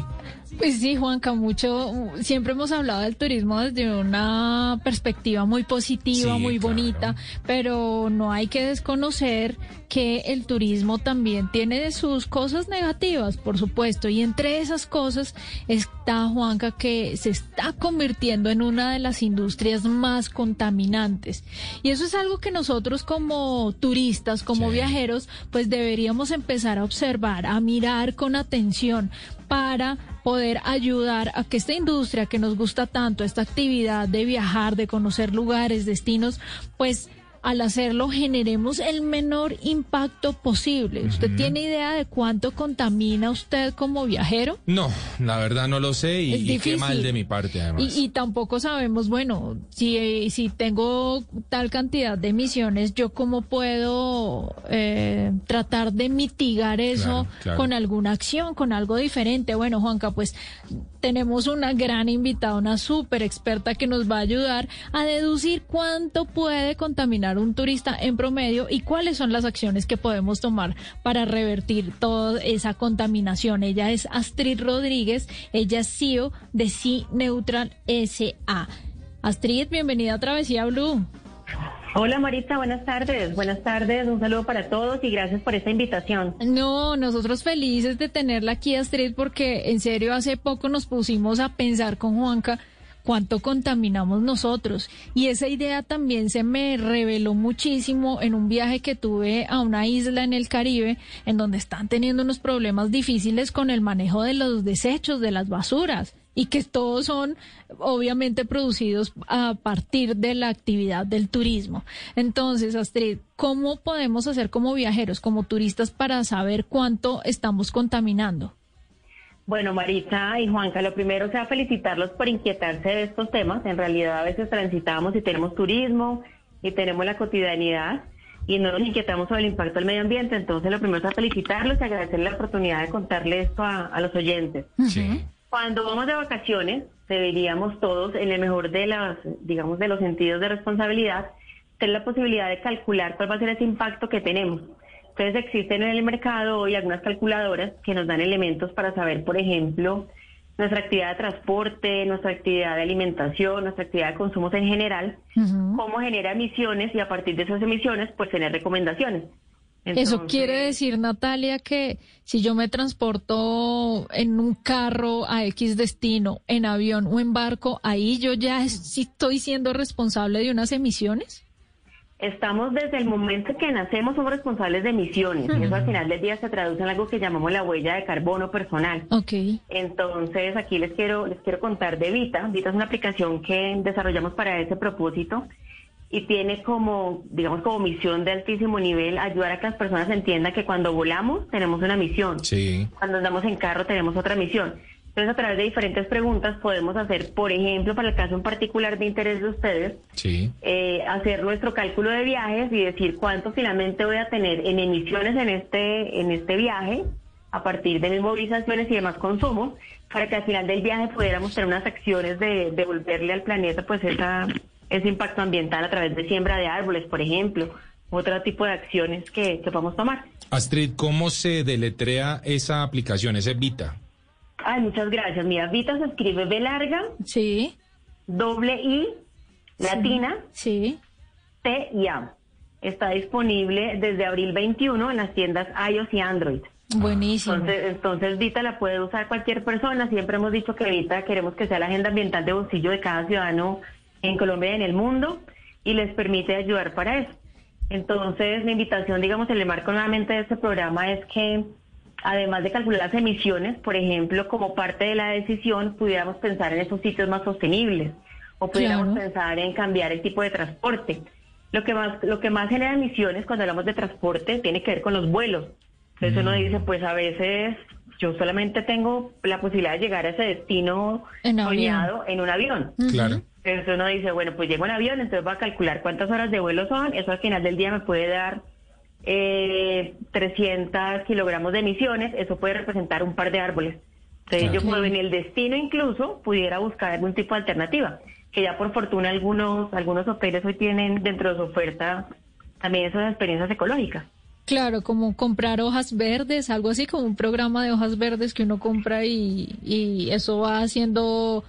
は。Pues sí, Juanca, mucho. Siempre hemos hablado del turismo desde una perspectiva muy positiva, Sí, muy claro. bonita, pero no hay que desconocer que el turismo también tiene sus cosas negativas, por supuesto, y entre esas cosas está, Juanca, que se está convirtiendo en una de las industrias más contaminantes. Y eso es algo que nosotros como turistas, como Sí. viajeros, pues deberíamos empezar a observar, a mirar con atención para poder ayudar a que esta industria que nos gusta tanto, esta actividad de viajar, de conocer lugares, destinos, pues al hacerlo generemos el menor impacto posible. ¿Usted tiene idea de cuánto contamina usted como viajero? No, la verdad no lo sé y, qué mal de mi parte además. Y, y tampoco sabemos, bueno, si, si tengo tal cantidad de emisiones, yo cómo puedo eh, tratar de mitigar eso Claro, claro. con alguna acción, con algo diferente. Bueno, Juanca, pues tenemos una gran invitada, una súper experta que nos va a ayudar a deducir cuánto puede contaminar un turista en promedio y cuáles son las acciones que podemos tomar para revertir toda esa contaminación. Ella es Astrid Rodríguez, ella es CEO de Sea Neutral SA. Astrid, bienvenida a Travesía Blue. Hola Marita, buenas tardes. Buenas tardes, un saludo para todos y gracias por esta invitación. No, nosotros felices de tenerla aquí, Astrid, porque en serio hace poco nos pusimos a pensar con Juanca cuánto contaminamos nosotros. Y esa idea también se me reveló muchísimo en un viaje que tuve a una isla en el Caribe, en donde están teniendo unos problemas difíciles con el manejo de los desechos, de las basuras. Y que todos son obviamente producidos a partir de la actividad del turismo. Entonces, Astrid, ¿cómo podemos hacer como viajeros, como turistas, para saber cuánto estamos contaminando? Bueno, Marita y Juanca, lo primero sea felicitarlos por inquietarse de estos temas. En realidad a veces transitamos y tenemos turismo y tenemos la cotidianidad y no nos inquietamos sobre el impacto del medio ambiente. Entonces lo primero es felicitarlos y agradecerles la oportunidad de contarle esto a, a los oyentes. Sí. Cuando vamos de vacaciones, deberíamos todos, en el mejor de las, digamos, de los sentidos de responsabilidad, tener la posibilidad de calcular cuál va a ser ese impacto que tenemos. Entonces existen en el mercado hoy algunas calculadoras que nos dan elementos para saber, por ejemplo, nuestra actividad de transporte, nuestra actividad de alimentación, nuestra actividad de consumos en general, cómo genera emisiones y a partir de esas emisiones, pues tener recomendaciones. Eso quiere decir, Natalia, que si yo me transporto en un carro a X destino, en avión o en barco, ahí yo ya estoy siendo responsable de unas emisiones. Estamos desde el momento que nacemos somos responsables de emisiones y eso al final del día se traduce en algo que llamamos la huella de carbono personal. Ok. Entonces aquí les quiero les quiero contar de Vita. Vita es una aplicación que desarrollamos para ese propósito y tiene como digamos como misión de altísimo nivel ayudar a que las personas entiendan que cuando volamos tenemos una misión, Sí. cuando andamos en carro tenemos otra misión. Entonces a través de diferentes preguntas podemos hacer, por ejemplo, para el caso en particular de interés de ustedes, Sí. eh, hacer nuestro cálculo de viajes y decir cuánto finalmente voy a tener en emisiones en este en este viaje a partir de mis movilizaciones y demás consumos para que al final del viaje pudiéramos tener unas acciones de devolverle al planeta pues esa ese impacto ambiental a través de siembra de árboles por ejemplo otro tipo de acciones que, que podamos tomar Astrid, ¿cómo se deletrea esa aplicación, ese Vita? ay muchas gracias mira Vita se escribe B larga Sí, doble I latina sí. T y A está disponible desde abril 21 en las tiendas iOS y Android Buenísimo. Entonces, entonces Vita la puede usar cualquier persona. Siempre hemos dicho que Vita queremos que sea la agenda ambiental de bolsillo de cada ciudadano en Colombia y en el mundo y les permite ayudar para eso. Entonces, mi invitación, digamos, en el marco nuevamente de este programa es que, además de calcular las emisiones, por ejemplo, como parte de la decisión, pudiéramos pensar en esos sitios más sostenibles o pudiéramos Claro. pensar en cambiar el tipo de transporte. Lo que más, lo que más genera emisiones cuando hablamos de transporte tiene que ver con los vuelos. Entonces uno dice, pues a veces yo solamente tengo la posibilidad de llegar a ese destino En avión. soñado en un avión. Claro. Entonces uno dice, bueno, pues llego en avión, entonces voy a calcular cuántas horas de vuelo son, eso al final del día me puede dar eh, 300 kilogramos de emisiones, eso puede representar un par de árboles. Entonces yo puedo en el destino incluso pudiera buscar algún tipo de alternativa, que ya por fortuna algunos, algunos hoteles hoy tienen dentro de su oferta también esas experiencias ecológicas. Claro, como comprar hojas verdes, algo así como un programa de hojas verdes que uno compra y, y eso va siendo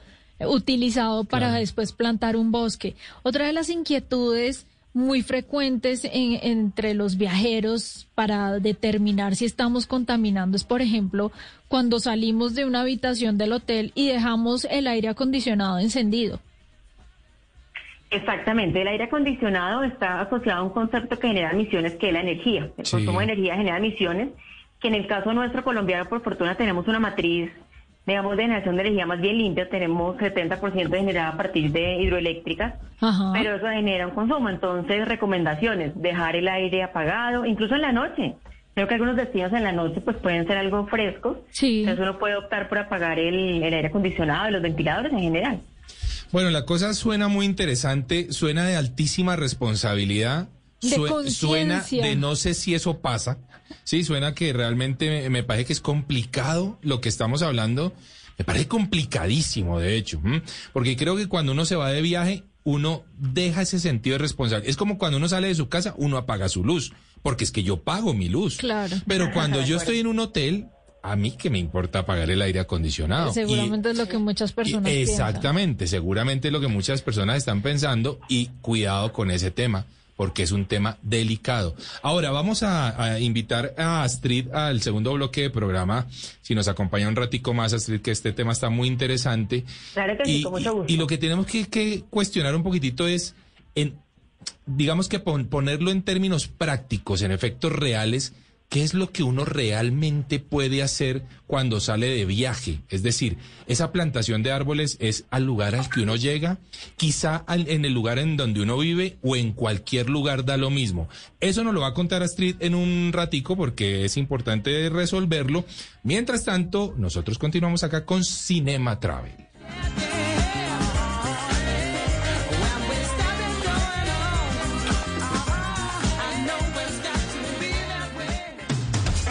utilizado para Claro. después plantar un bosque. Otra de las inquietudes muy frecuentes en- entre los viajeros para determinar si estamos contaminando es, por ejemplo, cuando salimos de una habitación del hotel y dejamos el aire acondicionado encendido. Exactamente, el aire acondicionado está asociado a un concepto que genera emisiones, que es la energía. El Sí. consumo de energía genera emisiones, que en el caso nuestro colombiano, por fortuna, tenemos una matriz, digamos, de generación de energía más bien limpia, tenemos 70% generada a partir de hidroeléctricas, Ajá. pero eso genera un consumo. Entonces, recomendaciones, dejar el aire apagado, incluso en la noche. Creo que algunos destinos en la noche pues pueden ser algo frescos, Sí. entonces uno puede optar por apagar el, el aire acondicionado y los ventiladores en general. Bueno, la cosa suena muy interesante, suena de altísima responsabilidad, De sue- suena de no sé si eso pasa, sí, suena que realmente me, me parece que es complicado lo que estamos hablando, me parece complicadísimo de hecho, ¿m? porque creo que cuando uno se va de viaje, uno deja ese sentido de responsabilidad, es como cuando uno sale de su casa, uno apaga su luz, porque es que yo pago mi luz, Claro. pero cuando yo estoy en un hotel, a mí que me importa apagar el aire acondicionado. Y- Seguramente es lo que muchas personas y- piensan. Exactamente, seguramente es lo que muchas personas están pensando y cuidado con ese tema porque es un tema delicado. Ahora vamos a, a invitar a Astrid al segundo bloque de programa, si nos acompaña un ratico más Astrid, que este tema está muy interesante. Claro que sí, con mucho y- gusto. y lo que tenemos que, que cuestionar un poquitito es, en, digamos que pon- ponerlo en términos prácticos, en efectos reales, ¿qué es lo que uno realmente puede hacer cuando sale de viaje? Es decir, esa plantación de árboles es al lugar al que uno llega, quizá en el lugar en donde uno vive o en cualquier lugar da lo mismo. Eso nos lo va a contar Astrid en un ratico porque es importante resolverlo. Mientras tanto, nosotros continuamos acá con Cinema Travel.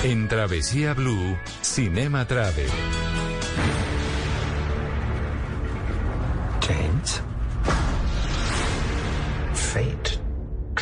En Travesía Blue, Cinema Travel.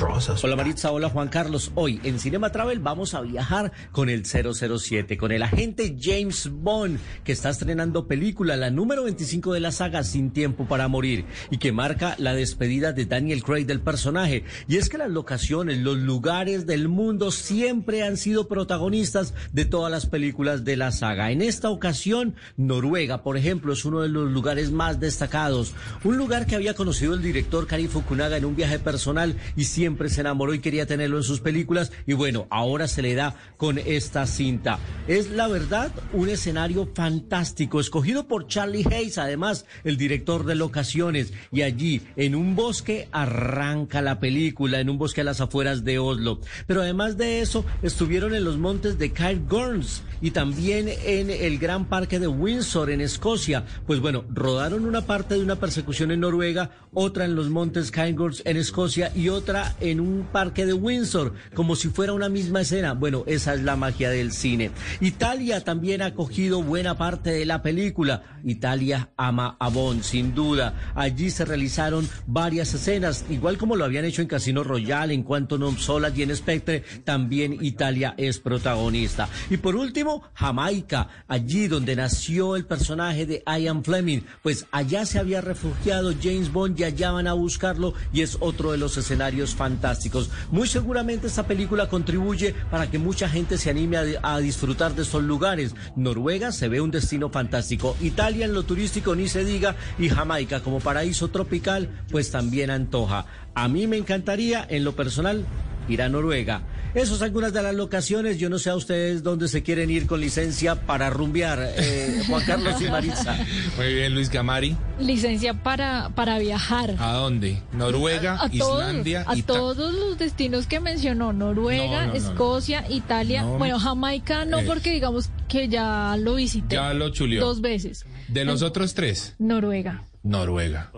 Hola. Maritza, hola Juan Carlos. Hoy en Cinema Travel vamos a viajar con el 007, con el agente James Bond, que está estrenando película, la número 25 de la saga Sin Tiempo para Morir, y que marca la despedida de Daniel Craig del personaje. Y es que las locaciones, los lugares del mundo siempre han sido protagonistas de todas las películas de la saga. En esta ocasión, Noruega, por ejemplo, es uno de los lugares más destacados. Un lugar que había conocido el director Kari Fukunaga en un viaje personal y siempre se enamoró y quería tenerlo en sus películas. Y bueno, ahora se le da con esta cinta. Es la verdad un escenario fantástico, escogido por Charlie Hayes, además el director de locaciones. Y allí, en un bosque, arranca la película, en un bosque a las afueras de Oslo. Pero además de eso, estuvieron en los montes de Cairngorms y también en el gran parque de Windsor, en Escocia. Pues bueno, rodaron una parte de una persecución en Noruega, otra en los montes Cairngorms en Escocia y otra en un parque de Windsor, como si fuera una misma escena. Bueno, esa es la magia del cine. Italia también ha cogido buena parte de la película. Italia ama a Bond, sin duda. Allí se realizaron varias escenas, igual como lo habían hecho en Casino Royale, en Quantum of Solace y en Spectre, también Italia es protagonista. Y por último, Jamaica, allí donde nació el personaje de Ian Fleming, pues allá se había refugiado James Bond y allá van a buscarlo y es otro de los escenarios fantásticos. Muy seguramente esta película contribuye para que mucha gente se anime a, a disfrutar de estos lugares. Noruega se ve un destino fantástico. Italia en lo turístico ni se diga y Jamaica como paraíso tropical pues también antoja. A mí me encantaría en lo personal ir a Noruega. Esas son algunas de las locaciones. Yo no sé a ustedes dónde se quieren ir con licencia para rumbear. Eh, Juan Carlos y Maritza. Muy bien, Luis Gamari. Licencia para, para viajar. ¿A dónde? Noruega, a todos, Islandia, a Ita- todos los destinos que mencionó, Noruega, No, no, no, no. Escocia, Italia, No. bueno, Jamaica no Eh. porque digamos que ya lo visité. Ya lo chuleó. Dos veces. De los otros tres, Noruega. Noruega.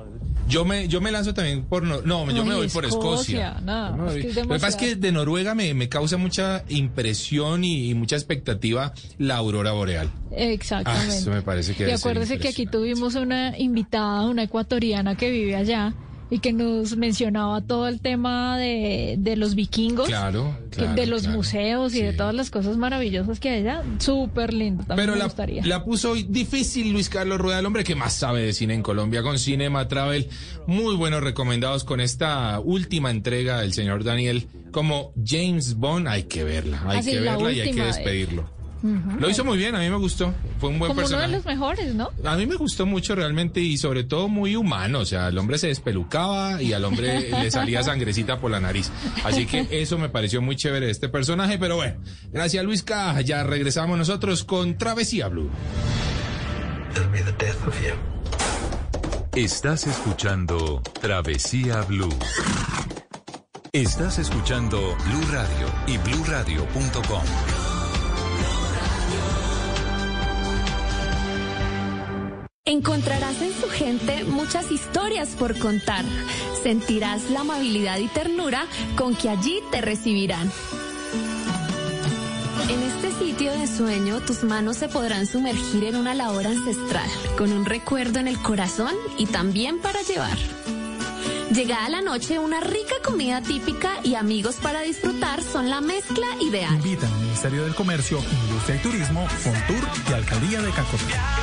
Yo me, yo me lanzo también por... Nor- No, yo Ay, me voy por Escocia, No, es que es lo que pasa es que de Noruega me, me causa mucha impresión y, y mucha expectativa la aurora boreal. Exactamente. Ah, eso me parece que Y acuérdese que aquí tuvimos una invitada, una ecuatoriana que vive allá y que nos mencionaba todo el tema de, de los vikingos, Claro, claro, de los claro. museos y de todas las cosas maravillosas que hay allá. Súper lindo, también Pero me la, gustaría. la puso difícil Luis Carlos Rueda, el hombre que más sabe de cine en Colombia, con Cinema Travel. Muy buenos recomendados con esta última entrega del señor Daniel como James Bond. Hay que verla, hay Ah, que la verla y hay que última, Lo hizo muy bien, a mí me gustó. Fue un buen Como uno personaje. de los mejores, ¿no? A mí me gustó mucho realmente y sobre todo muy humano, o sea, el hombre se despelucaba y al hombre le salía sangrecita por la nariz. Así que eso me pareció muy chévere de este personaje, pero bueno, gracias Luis K. Ya regresamos nosotros con Travesía Blue. Estás escuchando Travesía Blue. Estás escuchando Blue Radio y bluradio.com. Encontrarás en su gente muchas historias por contar. Sentirás la amabilidad y ternura con que allí te recibirán. En este sitio de sueño, tus manos se podrán sumergir en una labor ancestral, con un recuerdo en el corazón y también para llevar. Llegada la noche, una rica comida típica y amigos para disfrutar son la mezcla ideal. Invitan Ministerio del Comercio, Industria y Turismo, Fontur y Alcaldía de Cacotá.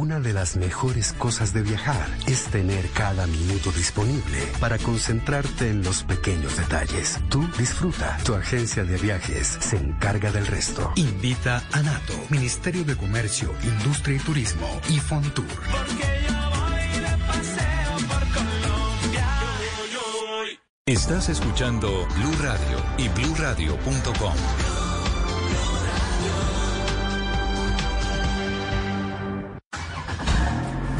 Una de las mejores cosas de viajar es tener cada minuto disponible para concentrarte en los pequeños detalles. Tú disfruta. Tu agencia de viajes se encarga del resto. Invita a NATO, Ministerio de Comercio, Industria y Turismo y Fontur. Estás escuchando Blue Radio y bluradio.com.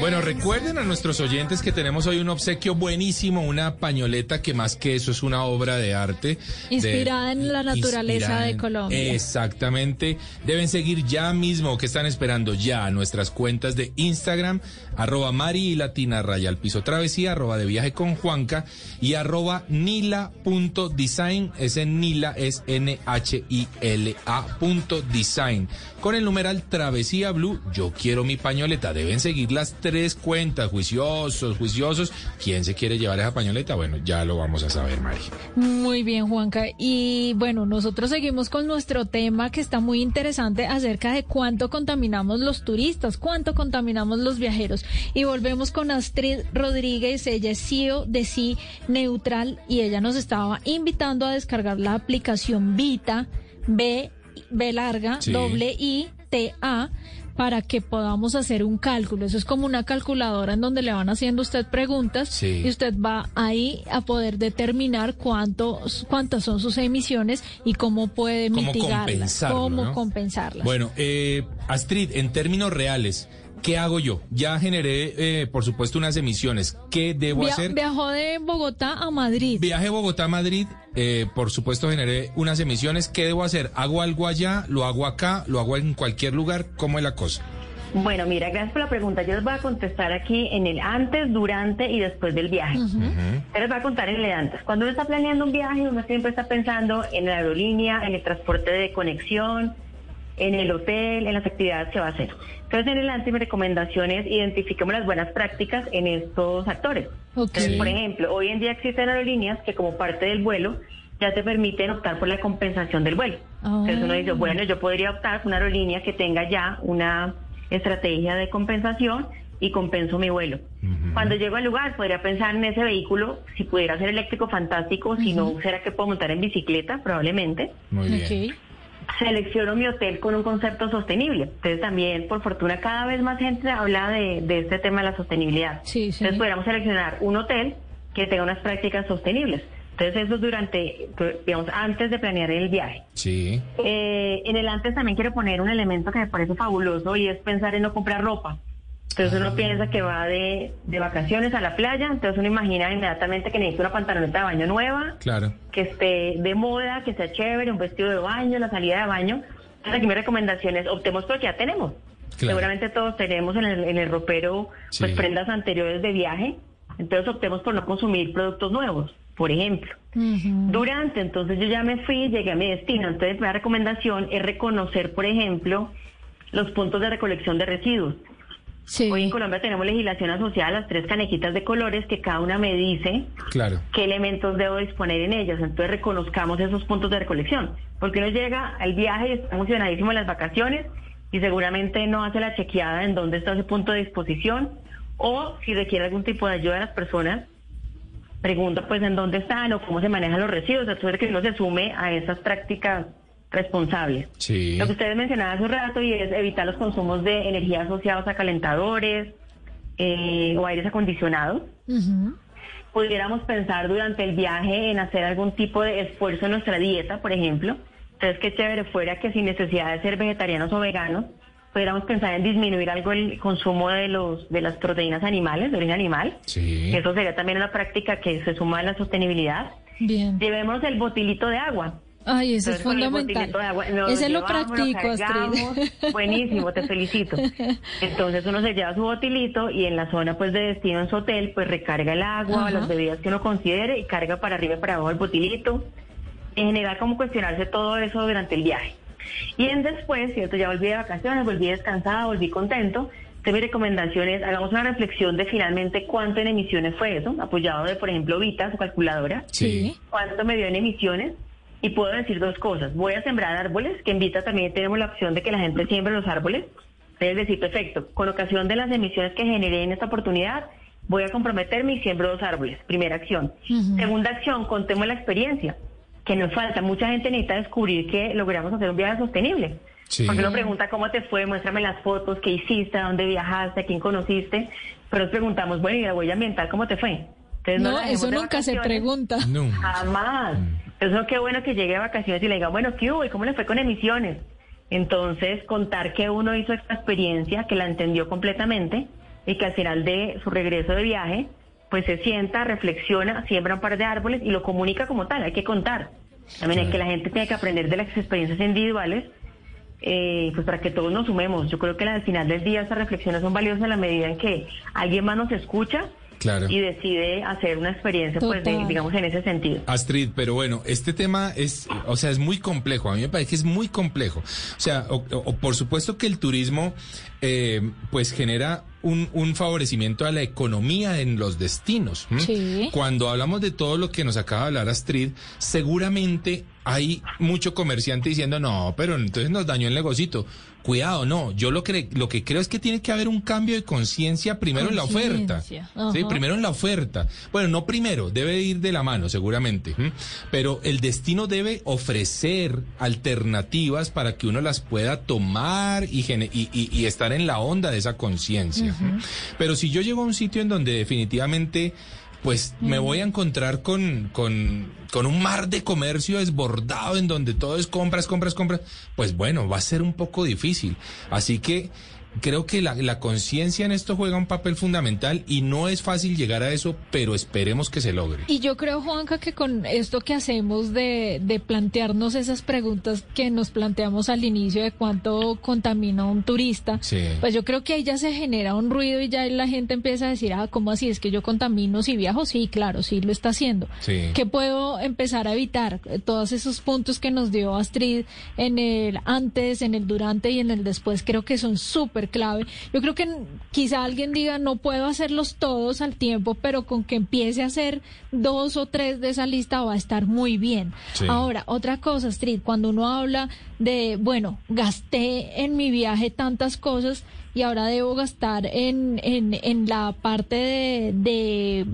Bueno, recuerden a nuestros oyentes que tenemos hoy un obsequio buenísimo, una pañoleta que más que eso es una obra de arte. de- Inspirada en la naturaleza de Colombia. Exactamente. Deben seguir ya mismo, que están esperando ya nuestras cuentas de Instagram, arroba Mari y Latina Raya al piso travesía, arroba de viaje con Juanca y arroba nila.design. Ese Nila es N-H-I-L-A punto design. Con el numeral Travesía Blue, yo quiero mi pañoleta. Deben seguir las tres cuentas, juiciosos, juiciosos. ¿Quién se quiere llevar esa pañoleta? Bueno, ya lo vamos a saber, Mari. Muy bien, Juanca. Y bueno, nosotros seguimos con nuestro tema que está muy interesante acerca de cuánto contaminamos los turistas, cuánto contaminamos los viajeros. Y volvemos con Astrid Rodríguez, ella es CEO de Sí Neutral y ella nos estaba invitando a descargar la aplicación Vita, B, B larga, Sí. doble I, T, A para que podamos hacer un cálculo. Eso es como una calculadora en donde le van haciendo usted preguntas Sí. y usted va ahí a poder determinar cuántos, cuántas son sus emisiones y cómo puede Cómo mitigarlas, cómo ¿no? compensarlas. Bueno, eh, Astrid, en términos reales, ¿qué hago yo? Ya generé, eh, por supuesto, unas emisiones. ¿Qué debo Via- hacer? Viajó de Bogotá a Madrid. Viaje Bogotá-Madrid, eh, por supuesto, generé unas emisiones. ¿Qué debo hacer? ¿Hago algo allá? ¿Lo hago acá? ¿Lo hago en cualquier lugar? ¿Cómo es la cosa? Bueno, mira, gracias por la pregunta. Yo les voy a contestar aquí en el antes, durante y después del viaje. Yo les voy a contar en el antes. Cuando uno está planeando un viaje, uno siempre está pensando en la aerolínea, en el transporte de conexión, en el hotel, en las actividades que va a hacer. Entonces, en el antes, mi recomendación es identifiquemos las buenas prácticas en estos actores. Entonces, por ejemplo, hoy en día existen aerolíneas que como parte del vuelo ya te permiten optar por la compensación del vuelo. Entonces uno dice, bueno, yo podría optar por una aerolínea que tenga ya una estrategia de compensación y compenso mi vuelo. Cuando llego al lugar, podría pensar en ese vehículo, si pudiera ser eléctrico, fantástico, si no, ¿será que puedo montar en bicicleta? Probablemente. Muy bien. Selecciono mi hotel con un concepto sostenible. Entonces también, por fortuna, cada vez más gente habla de, de este tema de la sostenibilidad. Entonces podríamos seleccionar un hotel que tenga unas prácticas sostenibles. Entonces eso es durante, digamos, antes de planear el viaje. Sí. Eh, en el antes también quiero poner un elemento que me parece fabuloso y es pensar en no comprar ropa. Entonces uno piensa que va de, de vacaciones a la playa, entonces uno imagina inmediatamente que necesita una pantaloneta de baño nueva, Claro. que esté de moda, que sea chévere, un vestido de baño, la salida de baño. Entonces aquí mi recomendación es optemos por lo que ya tenemos. Claro. Seguramente todos tenemos en el, en el ropero pues Sí. prendas anteriores de viaje, entonces optemos por no consumir productos nuevos, por ejemplo. Durante, entonces yo ya me fui, llegué a mi destino. Entonces, la recomendación es reconocer, por ejemplo, los puntos de recolección de residuos. Hoy en Colombia tenemos legislación asociada a las tres canejitas de colores que cada una me dice Claro. qué elementos debo disponer en ellas. Entonces reconozcamos esos puntos de recolección. Porque uno llega al viaje y está emocionadísimo en las vacaciones y seguramente no hace la chequeada en dónde está ese punto de disposición o si requiere algún tipo de ayuda de las personas, pregunta pues en dónde están o cómo se manejan los residuos. Entonces que uno se sume a esas prácticas responsables. Sí. Lo que ustedes mencionaban hace un rato y es evitar los consumos de energía asociados a calentadores eh, o aires acondicionados. Pudiéramos pensar durante el viaje en hacer algún tipo de esfuerzo en nuestra dieta, por ejemplo. Entonces, qué chévere fuera que sin necesidad de ser vegetarianos o veganos, pudiéramos pensar en disminuir algo el consumo de los de las proteínas animales, de origen animal. Sí. Eso sería también una práctica que se suma a la sostenibilidad. Bien. Llevemos el botilito de agua. Ay, eso es Entonces, fundamental. de agua, Ese lo practico. Astrid. Buenísimo, te felicito. Entonces uno se lleva su botilito y en la zona pues de destino en su hotel pues recarga el agua, Ajá. las bebidas que uno considere y carga para arriba y para abajo el botilito. En general como cuestionarse todo eso durante el viaje. Y en después, cierto, ya volví de vacaciones, volví descansada, volví contento. Entonces mi recomendación es hagamos una reflexión de finalmente cuánto en emisiones fue eso, apoyado de por ejemplo Vita, su calculadora. Sí. cuánto me dio en emisiones y puedo decir dos cosas. Voy a sembrar árboles, que en Vita también tenemos la opción de que la gente siembre los árboles. Es decir, perfecto, con ocasión de las emisiones que generé en esta oportunidad, voy a comprometerme y siembro dos árboles. Primera acción. Segunda acción, contemos la experiencia, que nos falta. Mucha gente necesita descubrir que logramos hacer un viaje sostenible. Sí. Porque uno pregunta cómo te fue, muéstrame las fotos, qué hiciste, a dónde viajaste, a quién conociste. Pero nos preguntamos, bueno, ¿y la huella ambiental cómo te fue? Entonces, No, dejemos eso nunca se pregunta. Jamás. Eso qué bueno que llegue de vacaciones y le diga, bueno, ¿qué hubo? ¿Y cómo le fue con emisiones? Entonces, contar que uno hizo esta experiencia, que la entendió completamente, y que al final de su regreso de viaje, pues se sienta, reflexiona, siembra un par de árboles y lo comunica como tal, hay que contar. También hay que la gente tiene que aprender de las experiencias individuales, eh, pues para que todos nos sumemos. Yo creo que al final del día esas reflexiones son valiosas en la medida en que alguien más nos escucha Claro. y decide hacer una experiencia, pues, de- digamos, en ese sentido. Astrid, pero bueno, este tema es, o sea, es muy complejo. A mí me parece que es muy complejo. O sea, o- o- por supuesto que el turismo, eh, pues genera un, un favorecimiento a la economía en los destinos. Sí. Cuando hablamos de todo lo que nos acaba de hablar Astrid, seguramente hay mucho comerciante diciendo, no, pero entonces nos dañó el negocito. Cuidado, no. Yo lo que, lo que creo es que tiene que haber un cambio de conciencia primero en la oferta. Sí, primero en la oferta. Bueno, no primero, debe ir de la mano, seguramente. Pero el destino debe ofrecer alternativas para que uno las pueda tomar y, y, y- y estar en la onda de esa conciencia. Pero si yo llego a un sitio en donde definitivamente pues me voy a encontrar con, con, con un mar de comercio desbordado en donde todo es compras, compras, compras, pues bueno, va a ser un poco difícil. Así que creo que la, la conciencia en esto juega un papel fundamental y no es fácil llegar a eso, pero esperemos que se logre. Y yo creo, Juanca, que con esto que hacemos de, de plantearnos esas preguntas que nos planteamos al inicio de cuánto contamina un turista, Sí. pues yo creo que ahí ya se genera un ruido y ya la gente empieza a decir, ah, ¿cómo así? ¿Es que yo contamino si viajo? Sí, claro, sí lo está haciendo. Sí. ¿Qué puedo empezar a evitar? Todos esos puntos que nos dio Astrid en el antes, en el durante y en el después creo que son súper clave. Yo creo que quizá alguien diga no puedo hacerlos todos al tiempo, pero con que empiece a hacer dos o tres de esa lista va a estar muy bien. Sí. Ahora, otra cosa, Astrid, cuando uno habla de, bueno, gasté en mi viaje tantas cosas y ahora debo gastar en, en, en la parte de- de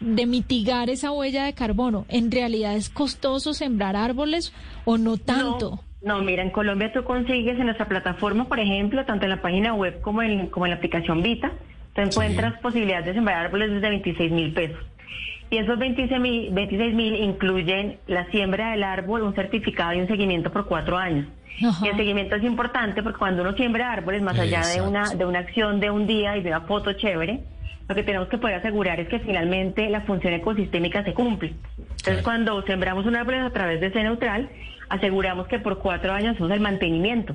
de mitigar esa huella de carbono. ¿En realidad es costoso sembrar árboles o no tanto? No, mira, en Colombia tú consigues en nuestra plataforma, por ejemplo, tanto en la página web como en, como en la aplicación Vita, tú encuentras posibilidades de sembrar árboles desde 26 mil pesos. Y esos 26 mil 26 mil incluyen la siembra del árbol, un certificado y un seguimiento por cuatro años. Y el seguimiento es importante porque cuando uno siembra árboles, más allá de una, de una acción de un día y de una foto chévere, lo que tenemos que poder asegurar es que finalmente la función ecosistémica se cumple. Entonces, cuando sembramos un árbol a través de C neutral, aseguramos que por cuatro años hacemos el mantenimiento.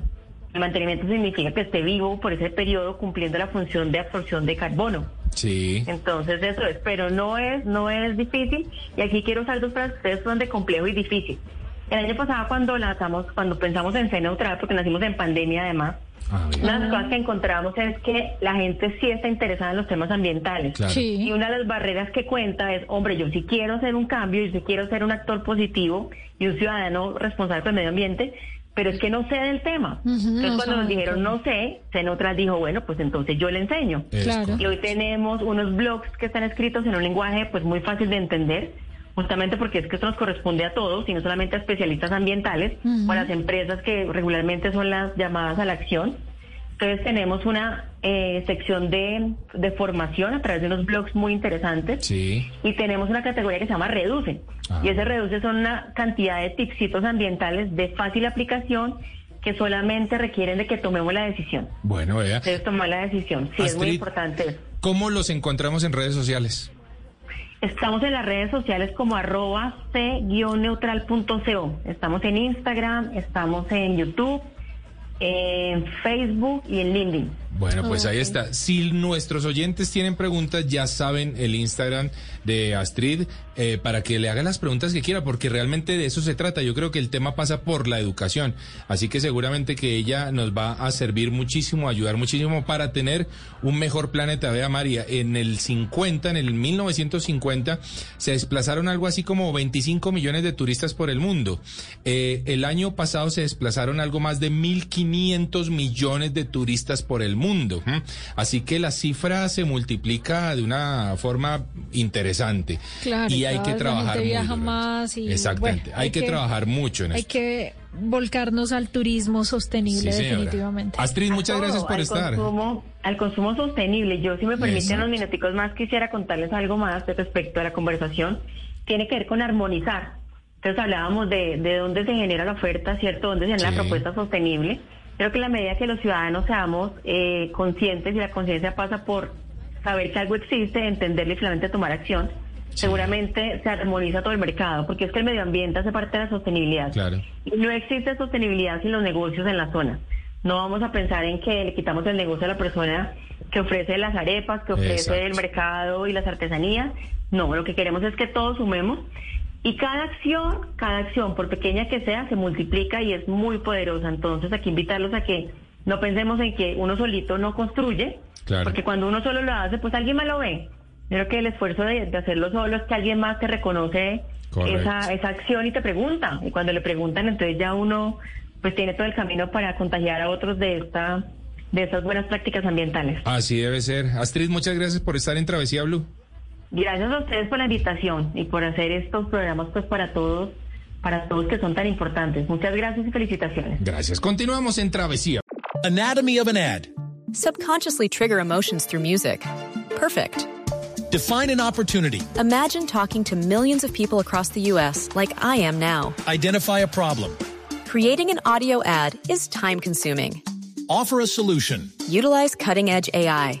El mantenimiento significa que esté vivo por ese periodo cumpliendo la función de absorción de carbono. Sí. Entonces eso es, pero no es, no es difícil y aquí quiero usar dos frases, ustedes son de complejo y difícil. El año pasado cuando lanzamos, cuando pensamos en C neutral, porque nacimos en pandemia además, una de las cosas que encontramos es que la gente sí está interesada en los temas ambientales. Claro. Sí. Y una de las barreras que cuenta es, hombre, yo sí quiero hacer un cambio, yo sí quiero ser un actor positivo y un ciudadano responsable con el medio ambiente, pero es que no sé del tema. entonces no cuando nos del dijeron no sé, Cenotras dijo, bueno, pues entonces yo le enseño. Claro. Y hoy tenemos unos blogs que están escritos en un lenguaje pues muy fácil de entender, justamente porque es que esto nos corresponde a todos y no solamente a especialistas ambientales o a las empresas que regularmente son las llamadas a la acción. Entonces tenemos una eh, sección de, de formación a través de unos blogs muy interesantes Sí. y tenemos una categoría que se llama Reduce. Y ese Reduce son una cantidad de tipsitos ambientales de fácil aplicación que solamente requieren de que tomemos la decisión. Bueno, vea. Debes tomar la decisión. Sí, es muy importante. ¿Cómo los encontramos en redes sociales? Estamos en las redes sociales como arroba c-neutral.co. Estamos en Instagram, estamos en YouTube, en Facebook y en LinkedIn. Bueno, pues ahí está. Si nuestros oyentes tienen preguntas, ya saben el Instagram de Astrid eh, para que le hagan las preguntas que quiera, porque realmente de eso se trata. Yo creo que el tema pasa por la educación. Así que seguramente que ella nos va a servir muchísimo, a ayudar muchísimo para tener un mejor planeta. Vea, María, en el 50, en el 1950, se desplazaron algo así como 25 millones de turistas por el mundo. Eh, el año pasado se desplazaron algo más de 1.500 millones de turistas por el mundo. ¿M? Así que la cifra se multiplica de una forma interesante. Claro, y hay que trabajar muy viaja más y Exactamente. bueno, hay, que, trabajar mucho en Hay esto. que volcarnos al turismo sostenible Sí, definitivamente. Astrid, muchas gracias por al estar. Consumo, al consumo sostenible. Yo, si me permiten Exacto. unos minuticos más, quisiera contarles algo más de respecto a la conversación. Tiene que ver con armonizar. Entonces hablábamos de, de dónde se genera la oferta, ¿cierto? Dónde se genera Sí. la propuesta sostenible. Creo que en la medida que los ciudadanos seamos eh, conscientes y la conciencia pasa por saber que algo existe, entenderlo y finalmente tomar acción, seguramente se armoniza todo el mercado, porque es que el medio ambiente hace parte de la sostenibilidad. Claro. Y no existe sostenibilidad sin los negocios en la zona. No vamos a pensar en que le quitamos el negocio a la persona que ofrece las arepas, que ofrece Exacto. el mercado y las artesanías. No, lo que queremos es que todos sumemos y cada acción, cada acción, por pequeña que sea, se multiplica y es muy poderosa. Entonces, aquí invitarlos a que no pensemos en que uno solito no construye, Claro. porque cuando uno solo lo hace, pues alguien más lo ve. Yo creo que el esfuerzo de, de hacerlo solo es que alguien más te reconoce esa, esa acción y te pregunta. Y cuando le preguntan, entonces ya uno pues tiene todo el camino para contagiar a otros de esta de estas buenas prácticas ambientales. Así debe ser. Astrid, muchas gracias por estar en Travesía Blue. Gracias a ustedes por la invitación y por hacer estos programas pues para todos, para todos que son tan importantes. Muchas gracias y felicitaciones. Gracias. Continuamos en Travesía. Anatomy of an ad. Subconsciously trigger emotions through music. Perfect. Define an opportunity. Imagine talking to millions of people across the U.S. like I am now. Identify a problem. Creating an audio ad is time consuming. Offer a solution. Utilize cutting edge AI.